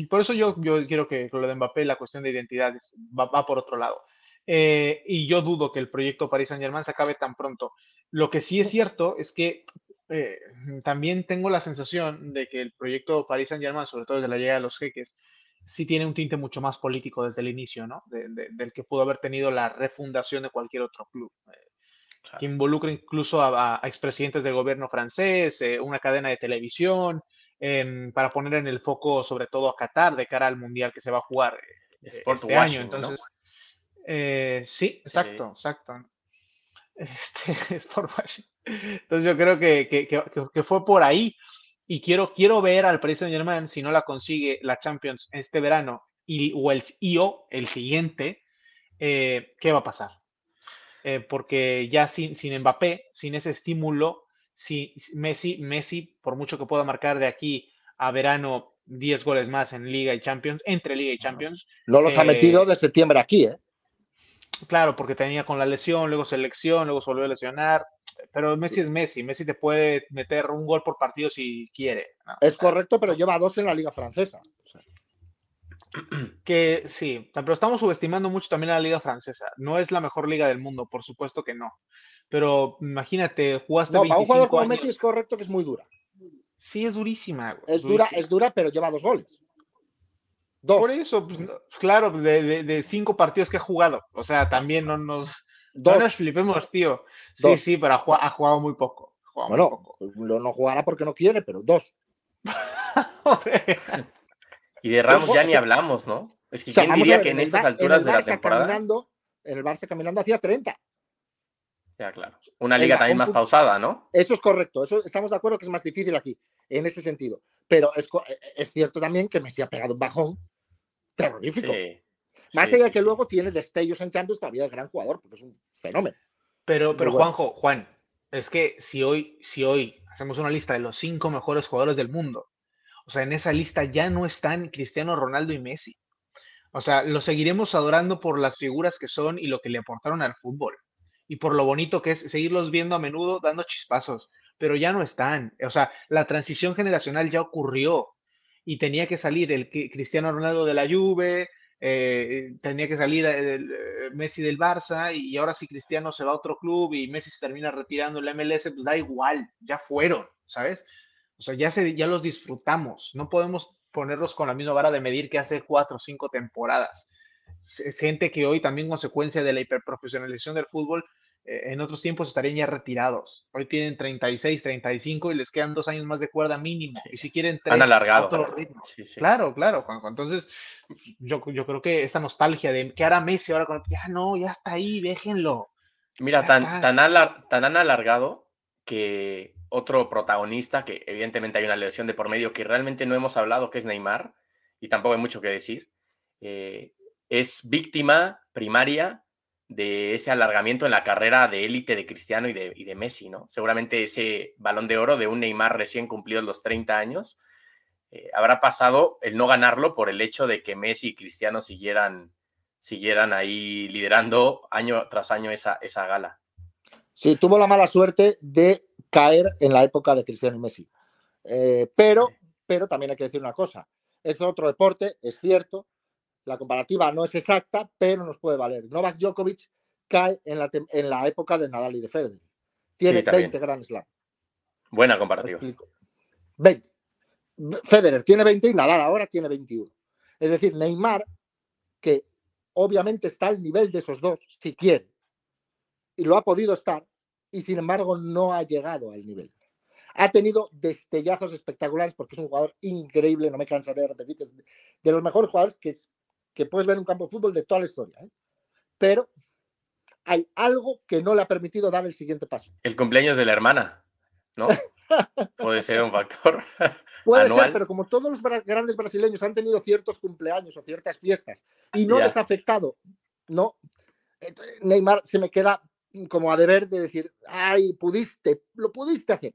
por eso yo, yo quiero que con lo de Mbappé la cuestión de identidad va, por otro lado. Eh, y yo dudo que el proyecto Paris Saint Germain se acabe tan pronto. Lo que sí es cierto es que eh, también tengo la sensación de que el proyecto Paris Saint Germain, sobre todo desde la llegada de los jeques, sí tiene un tinte mucho más político desde el inicio, ¿no? del que pudo haber tenido la refundación de cualquier otro club. Eh, que involucra incluso a, expresidentes del gobierno francés, eh, una cadena de televisión, em, para poner en el foco sobre todo a Qatar de cara al mundial que se va a jugar este año. Entonces, sí, exacto, exacto. Este, [laughs] es por Entonces yo creo que, fue por ahí. Y quiero, quiero ver al Paris Saint Germain, si no la consigue la Champions este verano y, o el IO, el siguiente, eh, ¿qué va a pasar? Eh, porque ya sin, sin Mbappé, sin ese estímulo, si Messi, Messi, por mucho que pueda marcar de aquí a verano 10 goles más en Liga y Champions, entre Liga y Champions. No los ha metido eh, de septiembre aquí, ¿eh? Claro, porque tenía con la lesión, luego selección, luego se volvió a lesionar. Pero Messi es Messi. Messi te puede meter un gol por partido si quiere. Es correcto, pero lleva dos en la liga francesa. Que sí, pero estamos subestimando mucho también a la liga francesa. No es la mejor liga del mundo, por supuesto que no. Pero imagínate, jugaste. No, para un jugador como Messi es correcto que es muy dura. Sí, es durísima. Es dura, es dura, pero lleva dos goles. Por eso, pues, claro, de, cinco partidos que ha jugado. O sea, también no nos, nos flipemos, tío. Sí, sí, pero ha jugado, muy poco. bueno, no jugará porque no quiere, pero dos. [laughs] y de Ramos ya ni hablamos, ¿no? Es que quién diría que en, estas alturas de la temporada. Caminando, en el Barça caminando hacía 30. Ya, claro. Una liga también más pausada, ¿no? Eso es correcto. Eso estamos de acuerdo que es más difícil aquí, en ese sentido. Pero es, es cierto también que Messi ha pegado un bajón terrorífico. Más allá que luego tiene destellos en Champions, todavía es gran jugador, porque es un fenómeno. Pero, pero bueno. Juanjo, Juan, es que si hoy, si hoy hacemos una lista de los cinco mejores jugadores del mundo, o sea, en esa lista ya no están Cristiano Ronaldo y Messi. O sea, los seguiremos adorando por las figuras que son y lo que le aportaron al fútbol. Y por lo bonito que es seguirlos viendo a menudo dando chispazos. Pero ya no están. O sea, la transición generacional ya ocurrió. Y tenía que salir el Cristiano Ronaldo de la Juve, eh, tenía que salir el, eh, Messi del Barça, y ahora si Cristiano se va a otro club y Messi se termina retirando en la MLS, pues da igual, ya fueron, ¿sabes? O sea, ya, se, ya los disfrutamos. No podemos ponerlos con la misma vara de medir que hace cuatro o cinco temporadas. Gente que hoy también consecuencia de la hiperprofesionalización del fútbol, eh, en otros tiempos estarían ya retirados. Hoy tienen 36, 35 y les quedan dos años más de cuerda mínimo. Sí. Y si quieren Han tres, alargado. otro ritmo. Sí, sí. Claro, claro, Juanjo. Entonces, yo, yo creo que esta nostalgia de que hará Messi ahora con ya no, ya está ahí, déjenlo. Mira, Ya tan, está. tan, alar- tan han alargado que otro protagonista, que evidentemente hay una lesión de por medio que realmente no hemos hablado, que es Neymar, y tampoco hay mucho que decir, eh, es víctima primaria de ese alargamiento en la carrera de élite de Cristiano y de, y de Messi, ¿no? Seguramente ese balón de oro de un Neymar recién cumplidos los 30 años eh, habrá pasado el no ganarlo por el hecho de que Messi y Cristiano siguieran, siguieran ahí liderando año tras año esa, esa gala. Sí, tuvo la mala suerte de caer en la época de Cristiano y Messi. Eh, pero, pero también hay que decir una cosa. Es otro deporte, es cierto. La comparativa no es exacta, pero nos puede valer. Novak Djokovic cae en la, en la época de Nadal y de Federer. Tiene Sí, también. 20 Grand Slam. Buena ¿Me comparativa. explico? 20. Federer tiene 20 y Nadal ahora tiene 21. Es decir, Neymar, que obviamente está al nivel de esos dos, si quiere, y lo ha podido estar, y sin embargo no ha llegado al nivel. Ha tenido destellazos espectaculares porque es un jugador increíble, no me cansaré de repetir, que es de los mejores jugadores que, que puedes ver en un campo de fútbol de toda la historia. ¿eh? Pero hay algo que no le ha permitido dar el siguiente paso. El cumpleaños de la hermana, ¿no? [laughs] Puede ser un factor. [laughs] Puede anual. ser, pero como todos los bra- grandes brasileños han tenido ciertos cumpleaños o ciertas fiestas y no Ya. les ha afectado, no. Neymar se me queda como a deber de decir, ay, pudiste, lo pudiste hacer.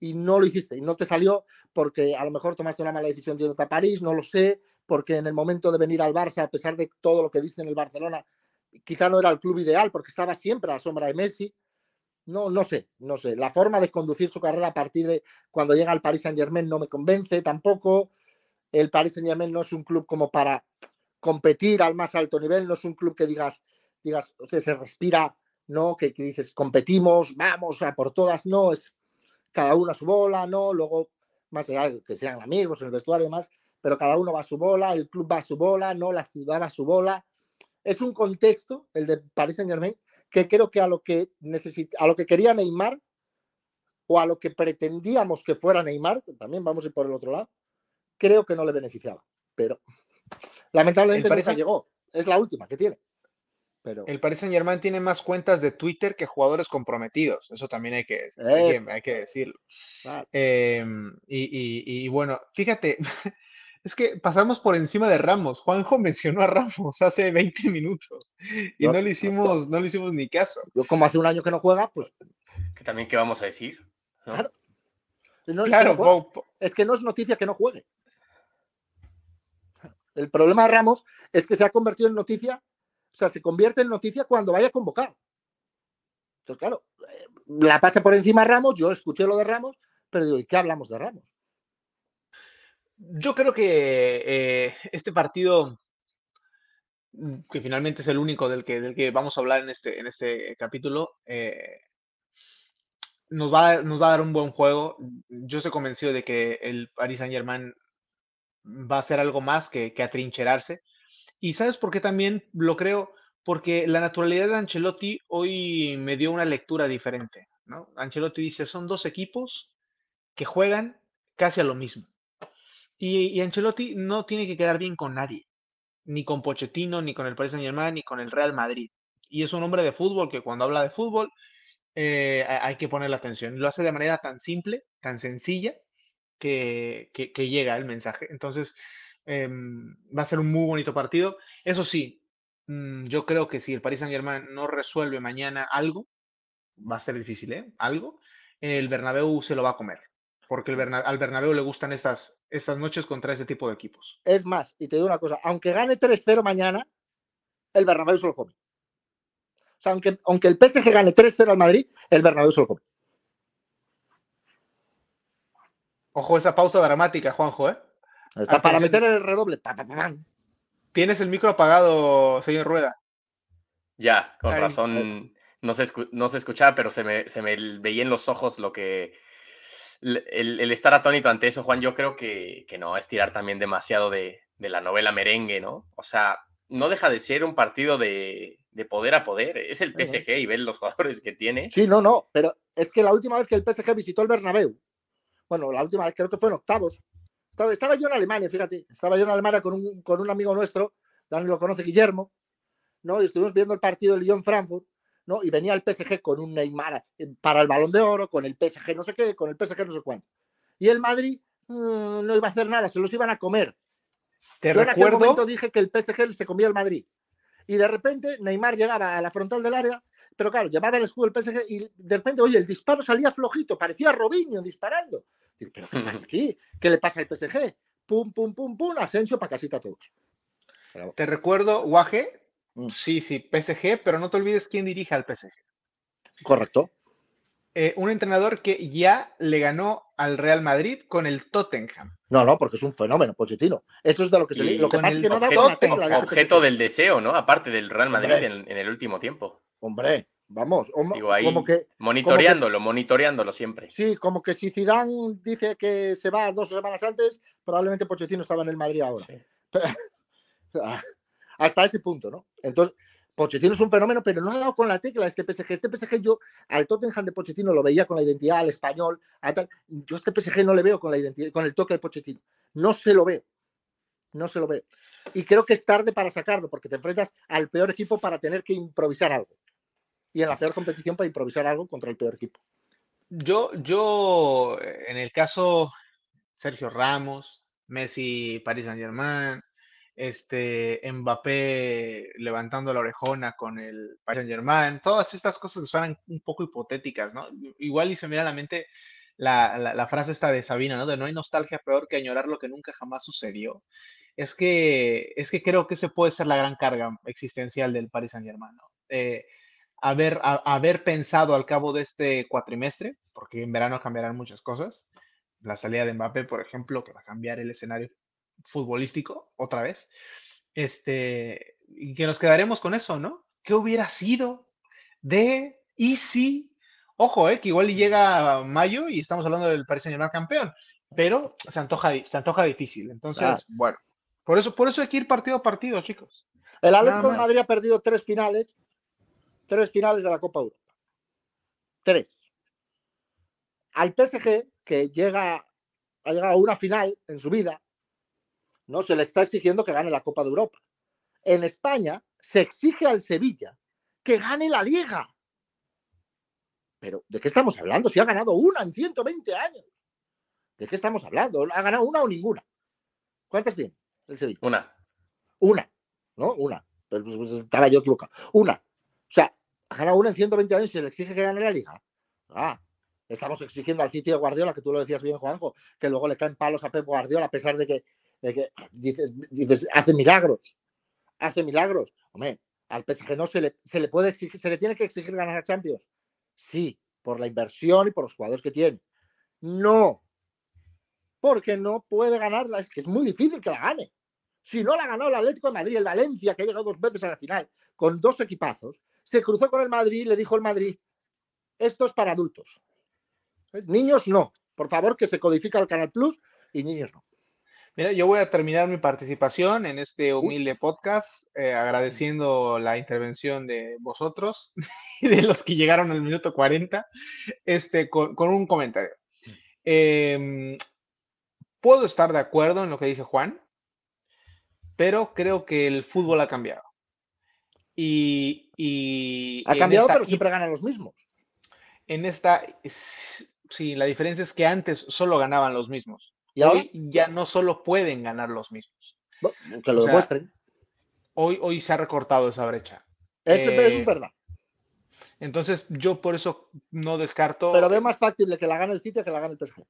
Y no lo hiciste, y no te salió porque a lo mejor tomaste una mala decisión yéndote a París, no lo sé, porque en el momento de venir al Barça, a pesar de todo lo que dice en el Barcelona, quizá no era el club ideal porque estaba siempre a la sombra de Messi. No, no sé, no sé. La forma de conducir su carrera a partir de cuando llega al Paris Saint Germain no me convence tampoco. El Paris Saint Germain no es un club como para competir al más alto nivel, no es un club que digas, digas, o sea, se respira, no, que, que dices, competimos, vamos a por todas, no, es cada uno a su bola, no, luego más allá que sean amigos en el vestuario y demás, pero cada uno va a su bola, el club va a su bola, no, la ciudad va a su bola. Es un contexto, el de Paris Saint Germain, que creo que a lo que necesita, a lo que quería Neymar o a lo que pretendíamos que fuera Neymar, también vamos a ir por el otro lado, creo que no le beneficiaba. Pero [laughs] lamentablemente nunca llegó. Es la última que tiene. Pero El Paris Saint Germain tiene más cuentas de Twitter que jugadores comprometidos. Eso también hay que, hay que, Eso. hay que decirlo. Em, y, y- y bueno, fíjate, [laughs] es que pasamos por encima de Ramos. Juanjo [laughs] mencionó a Ramos hace 20 minutos y Yo- no le hicimos, no le hicimos ni caso. yo como hace un año que no juega, pues Que también, ¿qué vamos a decir? ¿No? Claro. no, es, que Claro, no juega. po- po- Es que no es noticia que no juegue. El problema de Ramos es que se ha convertido en noticia, o sea, se convierte en noticia cuando vaya convocado. Entonces, claro, eh, la pasa por encima Ramos, yo escuché lo de Ramos, pero digo, ¿y qué hablamos de Ramos? yo creo que eh, este partido, mm, que finalmente es el único del que, del que vamos a hablar en este, en este capítulo, eh, nos va, nos va a dar un buen juego. Yo estoy convencido de que el Paris Saint-Germain va a hacer algo más que, que atrincherarse. ¿Y sabes por qué también lo creo? Porque la naturalidad de Ancelotti hoy me dio una lectura diferente, ¿no? Ancelotti dice, son dos equipos que juegan casi a lo mismo. Y, y Ancelotti no tiene que quedar bien con nadie, ni con Pochettino, ni con el Paris Saint-Germain, ni con el Real Madrid. Y es un hombre de fútbol que cuando habla de fútbol eh, ha- hay que ponerle atención. Lo hace de manera tan simple, tan sencilla, que llega el mensaje. Entonces, em, va a ser un muy bonito partido. Eso sí, mm, yo creo que si el Paris Saint-Germain no resuelve mañana algo, va a ser difícil, ¿eh? Algo, el Bernabéu se lo va a comer, porque el al Bernabéu le gustan estas, estas noches contra ese tipo de equipos. Es más, y te digo una cosa, aunque gane 3-0 mañana, el Bernabéu se lo come. O sea, aunque, aunque el PSG gane 3-0 al Madrid, el Bernabéu se lo come. Ojo esa pausa dramática, Juanjo, ¿eh? Está para meter el redoble. Tienes el micro apagado, señor Rueda. Ya, con razón. No se, no se escuchaba, pero se me, se me veía en los ojos lo que. El, estar atónito ante eso, Juan, yo creo que, que no, es tirar también demasiado de, de, la novela merengue, ¿no? O sea, no deja de ser un partido de, de poder a poder. Es el PSG y ven los jugadores que tiene. Sí, no, no, pero es que la última vez que el PSG visitó el Bernabéu, bueno, la última vez creo que fue en octavos, estaba, yo en Alemania, fíjate, estaba yo en Alemania con un, con un amigo nuestro, Dani lo conoce, Guillermo, ¿no? Y estuvimos viendo el partido del Lyon-Frankfurt, ¿no? Y venía el PSG con un Neymar eh, para el Balón de Oro, con el PSG no sé qué, con el PSG no sé cuánto. Y el Madrid mm, no iba a hacer nada, se los iban a comer. Te yo en aquel momento dije que el PSG se comía el Madrid. Y de repente Neymar llegaba a la frontal del área, pero claro, llevaba el escudo del PSG y de repente, oye, el disparo salía flojito, parecía Robinho disparando. ¿Pero qué pasa aquí? ¿Qué le pasa al PSG? Pum, pum, pum, pum, Asensio para casita a todos. Te recuerdo, Guaje, mm. sí, sí, PSG, pero no te olvides quién dirige al PSG. Correcto. Eh, un entrenador que ya le ganó al Real Madrid con el Tottenham. No, no, porque es un fenómeno, Pochettino. Eso es de lo que se Lo que pasa es que no da Objeto del deseo, ¿no? Aparte del Real Madrid en, en, el último tiempo. Hombre, Vamos, como que, monitoreándolo, monitoreándolo siempre. Sí, como que si Zidane dice que se va dos semanas antes, probablemente Pochettino estaba en el Madrid ahora. [laughs] Hasta ese punto, ¿no? Entonces, Pochettino es un fenómeno, pero no ha dado con la tecla este PSG. Este PSG yo al Tottenham de Pochettino lo veía con la identidad al español, Yo a este PSG no le veo con la identidad, con el toque de Pochettino. No se lo veo. No se lo veo. Y creo que es tarde para sacarlo, porque te enfrentas al peor equipo para tener que improvisar algo y en la peor competición para improvisar algo contra el peor equipo. Yo, yo, en el caso Sergio Ramos, Messi, Paris Saint Germain, este, Mbappé levantando la orejona con el Paris Saint Germain, todas estas cosas que suenan un poco hipotéticas, ¿no? Igual y se mira a la mente la, la, frase esta de Sabina, ¿no? De no hay nostalgia peor que añorar lo que nunca jamás sucedió. Es que, es que creo que ese puede ser la gran carga existencial del Paris Saint Germain, ¿no? Eh, haber, haber pensado al cabo de este cuatrimestre, porque en verano cambiarán muchas cosas. La salida de Mbappé, por ejemplo, que va a cambiar el escenario futbolístico otra vez. Este, y que nos quedaremos con eso, ¿no? ¿Qué hubiera sido de y si? Ojo, eh, que igual llega mayo y estamos hablando del Paris Saint-Germain campeón, pero se antoja, se antoja difícil. Entonces, bueno, por eso, por eso hay que ir partido a partido, chicos. El Atlético de Madrid ha perdido tres finales tres finales de la Copa Europa. Tres. Al PSG, que llega, ha llegado a una final en su vida, ¿no? Se le está exigiendo que gane la Copa de Europa. En España se exige al Sevilla que gane la Liga. Pero, ¿de qué estamos hablando? Si ha ganado una en 120 años. ¿De qué estamos hablando? ¿Ha ganado una o ninguna? ¿Cuántas tiene el Sevilla? Una. Una, ¿no? Una. Pero pues, pues, estaba yo equivocado. Una. O sea, ha ganado una en 120 años y se le exige que gane la liga. Ah, estamos exigiendo al sitio de Guardiola, que tú lo decías bien, Juanjo, que luego le caen palos a Pep Guardiola a pesar de que, dices, dices, hace milagros. Hace milagros. Hombre, al PSG no se le, se le puede exigir, se le tiene que exigir ganar a Champions. Sí, por la inversión y por los jugadores que tiene. No, porque no puede ganarla, es que es muy difícil que la gane. Si no la ganó el Atlético de Madrid, el Valencia, que ha llegado dos veces a la final, con dos equipazos, se cruzó con el Madrid y le dijo el Madrid, esto es para adultos. ¿Eh? Niños no. Por favor, que se codifica el Canal Plus y niños no. Mira, yo voy a terminar mi participación en este humilde podcast eh, agradeciendo la intervención de vosotros [laughs] y de los que llegaron al minuto 40 este, con, un comentario. Em, puedo estar de acuerdo en lo que dice Juan, pero creo que el fútbol ha cambiado. Y, ha cambiado, pero siempre ganan los mismos. En esta, sí, la diferencia es que antes solo ganaban los mismos. ¿Y hoy ya no solo pueden ganar los mismos. que lo demuestren. Hoy, hoy se ha recortado esa brecha. Eso, es eh, verdad. Entonces, yo por eso no descarto. Pero veo más factible que la gane el City que la gane el PSG.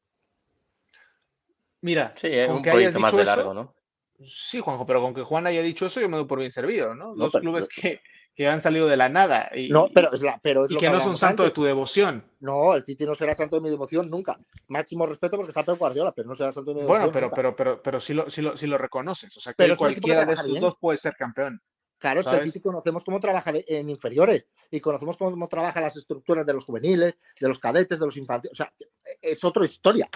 Mira, Sí, es con un proyecto más de eso, largo, ¿no? Sí, Juanjo, pero con que Juan haya dicho eso, yo me doy por bien servido, ¿no? No, Dos pero- clubes que, que han salido de la nada y, No, pero es, la, pero es y lo que no son santo de antes. tu devoción. No, el City no será santo de mi devoción nunca. Máximo respeto porque está Pep Guardiola, pero no será santo de mi devoción. Bueno, pero, nunca. pero, pero, pero sí lo, sí lo, sí lo reconoces. O sea, que Pero que cualquiera de bien. dos puede ser campeón. Claro, es que el. City conocemos cómo trabaja de- en inferiores y conocemos cómo trabaja las estructuras de los juveniles, de los cadetes, de los infantiles. O sea, es otra historia.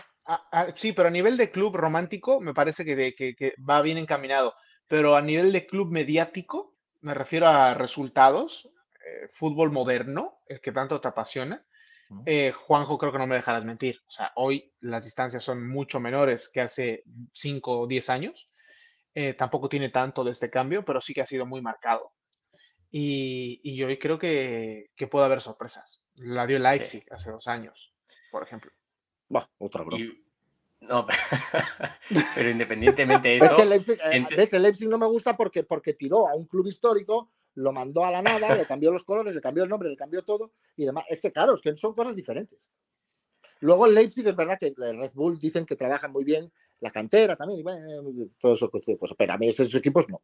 Sí, pero a nivel de club romántico me parece que, de- que- que va bien encaminado. Pero a nivel de club mediático, me refiero a resultados, eh, fútbol moderno, el que tanto te apasiona. Eh, Juanjo, creo que no me dejarás mentir. O sea, hoy las distancias son mucho menores que hace 5 o 10 años. Eh, tampoco tiene tanto de este cambio, pero sí que ha sido muy marcado. Y, y hoy creo que, que puede haber sorpresas. La dio Leipzig hace dos años, por ejemplo. Otra broma. Y- no, [laughs] pero independientemente de [laughs] Es eso, que el Leipzig, eh, ves, el Leipzig no me gusta porque, porque tiró a un club histórico, lo mandó a la nada, le cambió los colores, le cambió el nombre, le cambió todo y demás. Es que claro, es que son cosas diferentes. Luego el Leipzig es verdad que el Red Bull dicen que trabajan muy bien la cantera también, y bueno, todo eso, de cosas. Pero a mí esos equipos no.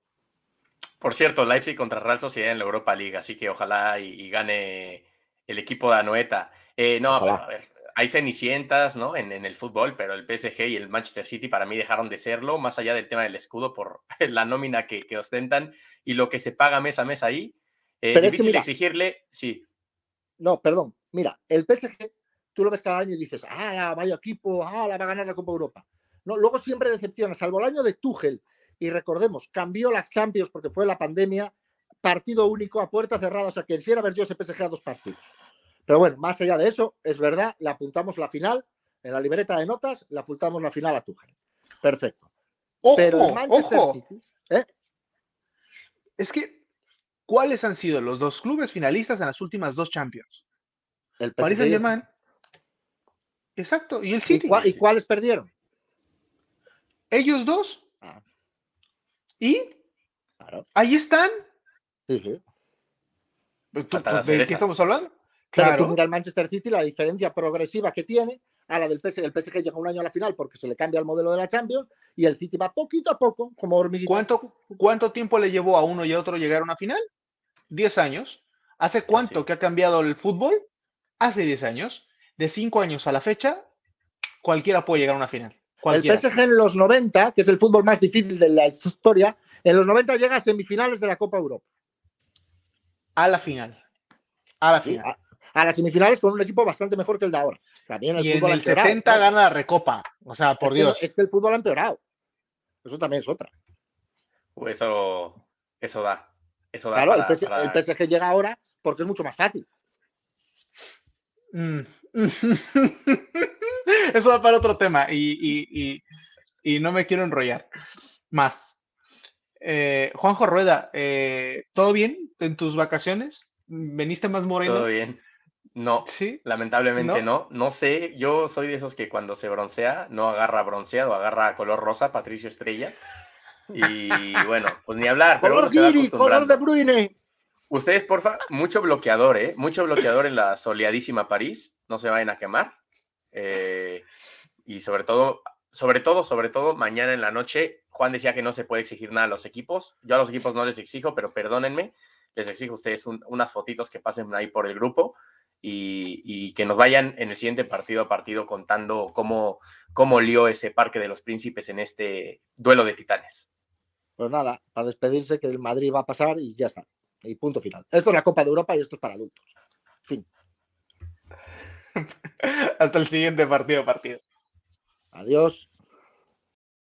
por cierto, Leipzig contra Real Sociedad en la Europa League, así que ojalá y, y gane el equipo de Anoeta. Eh, no, pero a ver, hay cenicientas ¿no? en, en el fútbol, pero el PSG y el Manchester City para mí dejaron de serlo, más allá del tema del escudo por [laughs] la nómina que, que ostentan y lo que se paga mes a mes ahí. Eh, Pero es que difícil mira- exigirle, sí, No, perdón. Mira, el PSG, tú lo ves cada año y dices, ah, la vaya equipo, ah, la va a ganar la Copa Europa. No, luego siempre decepciona, salvo el año de Tuchel. Y recordemos, cambió las Champions porque fue la pandemia, partido único a puerta cerrada. O sea, que quisiera ver yo ese PSG a dos partidos. Pero bueno, más allá de eso, es verdad, le apuntamos la final en la libreta de notas, le apuntamos la final a Tuchel. Perfecto. Ojo, Pero el Manchester ojo. City, ¿eh? Es que, ¿cuáles han sido los dos clubes finalistas en las últimas dos Champions? el Paris PSG y el Saint Germain. Exacto, y el City. ¿Y, cuáles perdieron? Ellos dos. Ah. Y Claro. ahí están. Sí, sí. ¿Tú- Falta la ¿De qué estamos hablando? Pero tú Claro. mira el Manchester City, la diferencia progresiva que tiene a la del PSG. El PSG llega un año a la final porque se le cambia el modelo de la Champions y el City va poquito a poco, como hormiguita. ¿Cuánto, ¿Cuánto tiempo le llevó a uno y a otro llegar a una final? Diez años. ¿Hace cuánto que ha cambiado el fútbol? Hace diez años. De cinco años a la fecha, cualquiera puede llegar a una final. El. PSG en los 90, que es el fútbol más difícil de la historia, en los 90 llega a semifinales de la Copa Europa. A la final. A la ¿sí? final. A, a las semifinales con un equipo bastante mejor que el de ahora. También el y en fútbol ha el empeorado, 70 claro. gana la recopa. O sea, por es que no- Dios. es que el fútbol ha empeorado. Eso también es otra. uh, eso, eso da. Eso da Claro, para- el, PSG, para- el PSG llega ahora porque es mucho más fácil. Mm. [laughs] Eso va para otro tema y, y- y- y no me quiero enrollar más. Eh, Juanjo Rueda, eh, ¿todo bien en tus vacaciones? ¿Veniste más moreno? Todo bien. No, Sí. lamentablemente no. no. sé, yo soy de esos que cuando se broncea no agarra bronceado, agarra color rosa, Patricio Estrella. Y bueno, pues ni hablar, pero Color Giri, color de Bruyne. Ustedes, porfa, mucho bloqueador, ¿eh? Mucho bloqueador en la soleadísima París. No se vayan a quemar. Eh, y sobre todo, sobre todo, sobre todo, mañana en la noche, Juan decía que no se puede exigir nada a los equipos. Yo a los equipos no les exijo, pero perdónenme, les exijo a ustedes un- unas fotitos que pasen ahí por el grupo y, y que nos vayan en el siguiente partido a partido contando cómo, cómo lió ese Parque de los Príncipes en este duelo de titanes. Pues nada, para despedirse que el Madrid va a pasar y ya está. Y punto final. Esto es la Copa de Europa y esto es para adultos. Fin. [laughs] Hasta el siguiente partido, partido. Adiós.